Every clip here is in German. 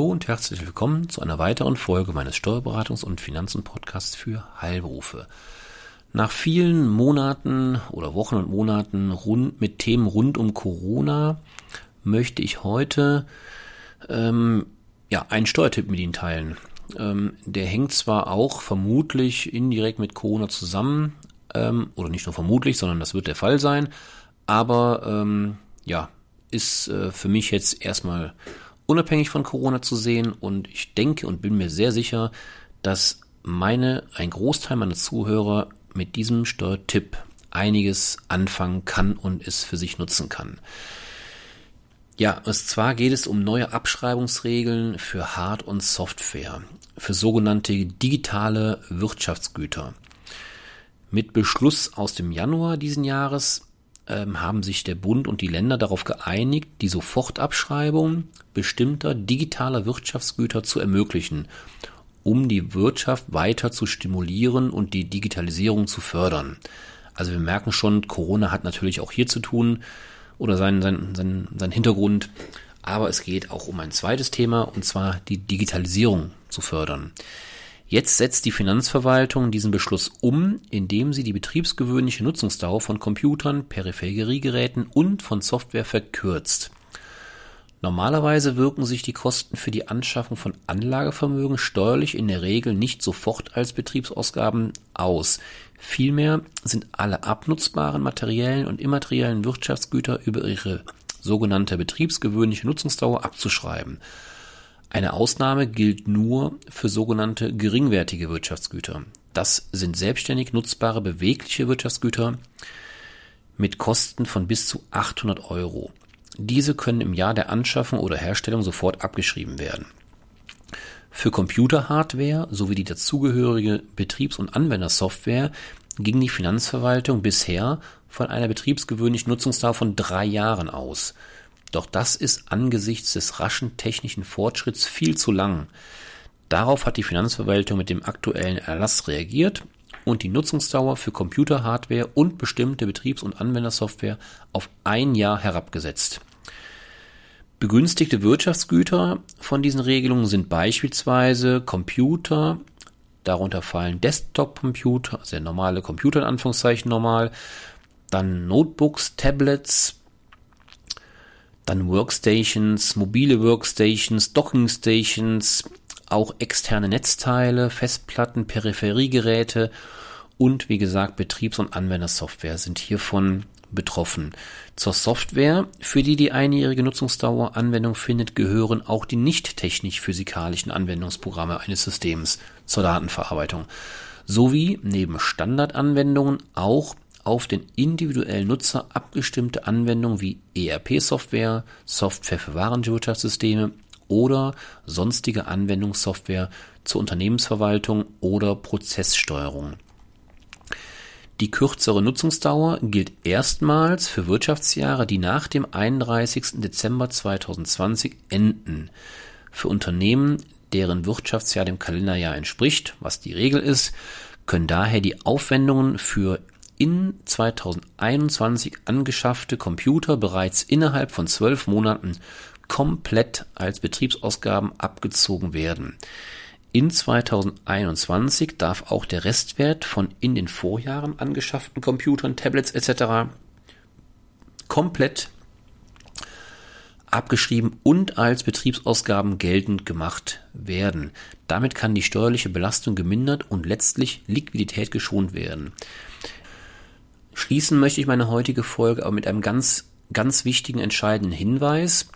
Hallo und herzlich willkommen zu einer weiteren Folge meines Steuerberatungs- und Finanzen-Podcasts für Heilberufe. Nach vielen Monaten oder Wochen und Monaten rund, mit Themen rund um Corona möchte ich heute ähm, ja, einen Steuertipp mit Ihnen teilen. Ähm, der hängt zwar auch vermutlich indirekt mit Corona zusammen, ähm, oder nicht nur vermutlich, sondern das wird der Fall sein, aber ähm, ja, ist äh, für mich jetzt erstmal unabhängig von Corona zu sehen und ich denke und bin mir sehr sicher, dass meine, ein Großteil meiner Zuhörer mit diesem Steuertipp einiges anfangen kann und es für sich nutzen kann. Ja, und zwar geht es um neue Abschreibungsregeln für Hard- und Software, für sogenannte digitale Wirtschaftsgüter. Mit Beschluss aus dem Januar diesen Jahres ähm, haben sich der Bund und die Länder darauf geeinigt, die Sofortabschreibung bestimmter digitaler Wirtschaftsgüter zu ermöglichen, um die Wirtschaft weiter zu stimulieren und die Digitalisierung zu fördern. Also wir merken schon, Corona hat natürlich auch hier zu tun oder seinen, seinen, seinen, seinen Hintergrund. Aber es geht auch um ein zweites Thema und zwar die Digitalisierung zu fördern. Jetzt setzt die Finanzverwaltung diesen Beschluss um, indem sie die betriebsgewöhnliche Nutzungsdauer von Computern, Peripheriegeräten und von Software verkürzt. Normalerweise wirken sich die Kosten für die Anschaffung von Anlagevermögen steuerlich in der Regel nicht sofort als Betriebsausgaben aus. Vielmehr sind alle abnutzbaren materiellen und immateriellen Wirtschaftsgüter über ihre sogenannte betriebsgewöhnliche Nutzungsdauer abzuschreiben. Eine Ausnahme gilt nur für sogenannte geringwertige Wirtschaftsgüter. Das sind selbstständig nutzbare bewegliche Wirtschaftsgüter mit Kosten von bis zu 800 Euro. Diese können im Jahr der Anschaffung oder Herstellung sofort abgeschrieben werden. Für Computerhardware sowie die dazugehörige Betriebs- und Anwendersoftware ging die Finanzverwaltung bisher von einer betriebsgewöhnlichen Nutzungsdauer von drei Jahren aus. Doch das ist angesichts des raschen technischen Fortschritts viel zu lang. Darauf hat die Finanzverwaltung mit dem aktuellen Erlass reagiert und die Nutzungsdauer für Computerhardware und bestimmte Betriebs- und Anwendersoftware auf ein Jahr herabgesetzt. Begünstigte Wirtschaftsgüter von diesen Regelungen sind beispielsweise Computer, darunter fallen Desktop-Computer, also der normale Computer in Anführungszeichen normal, dann Notebooks, Tablets, dann Workstations, mobile Workstations, Dockingstations, auch externe Netzteile, Festplatten, Peripheriegeräte und wie gesagt Betriebs- und Anwendersoftware sind hiervon betroffen. Zur Software, für die die einjährige Nutzungsdauer Anwendung findet, gehören auch die nicht technisch-physikalischen Anwendungsprogramme eines Systems zur Datenverarbeitung sowie neben Standardanwendungen auch auf den individuellen Nutzer abgestimmte Anwendungen wie ERP-Software, Software für Warenwirtschaftssysteme oder sonstige Anwendungssoftware zur Unternehmensverwaltung oder Prozesssteuerung. Die kürzere Nutzungsdauer gilt erstmals für Wirtschaftsjahre, die nach dem 31. Dezember 2020 enden. Für Unternehmen, deren Wirtschaftsjahr dem Kalenderjahr entspricht, was die Regel ist, können daher die Aufwendungen für in 2021 angeschaffte Computer bereits innerhalb von zwölf Monaten komplett als Betriebsausgaben abgezogen werden. In 2021 darf auch der Restwert von in den Vorjahren angeschafften Computern, Tablets etc. komplett abgeschrieben und als Betriebsausgaben geltend gemacht werden. Damit kann die steuerliche Belastung gemindert und letztlich Liquidität geschont werden. Schließen möchte ich meine heutige Folge aber mit einem ganz, ganz wichtigen, entscheidenden Hinweis.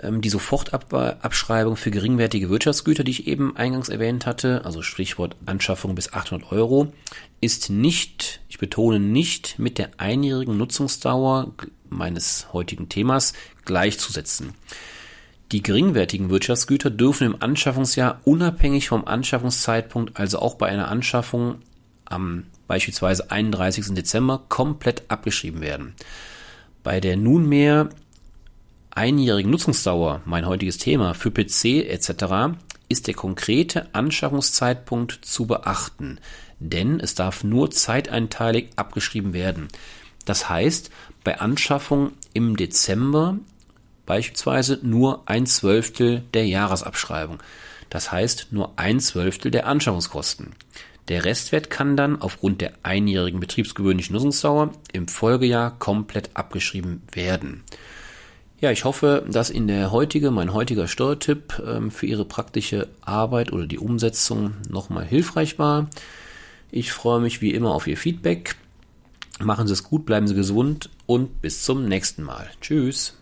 Ähm, die Sofortabschreibung für geringwertige Wirtschaftsgüter, die ich eben eingangs erwähnt hatte, also Stichwort Anschaffung bis 800 Euro, ist nicht, ich betone nicht, mit der einjährigen Nutzungsdauer meines heutigen Themas gleichzusetzen. Die geringwertigen Wirtschaftsgüter dürfen im Anschaffungsjahr unabhängig vom Anschaffungszeitpunkt, also auch bei einer Anschaffung am beispielsweise 31. Dezember, komplett abgeschrieben werden. Bei der nunmehr einjährigen Nutzungsdauer, mein heutiges Thema, für PC etc., ist der konkrete Anschaffungszeitpunkt zu beachten, denn es darf nur zeiteinteilig abgeschrieben werden. Das heißt, bei Anschaffung im Dezember beispielsweise nur ein Zwölftel der Jahresabschreibung. Das heißt nur ein Zwölftel der Anschaffungskosten. Der Restwert kann dann aufgrund der einjährigen betriebsgewöhnlichen Nutzungsdauer im Folgejahr komplett abgeschrieben werden. Ja, ich hoffe, dass Ihnen der heutige, mein heutiger Steuertipp ähm, für Ihre praktische Arbeit oder die Umsetzung nochmal hilfreich war. Ich freue mich wie immer auf Ihr Feedback. Machen Sie es gut, bleiben Sie gesund und bis zum nächsten Mal. Tschüss.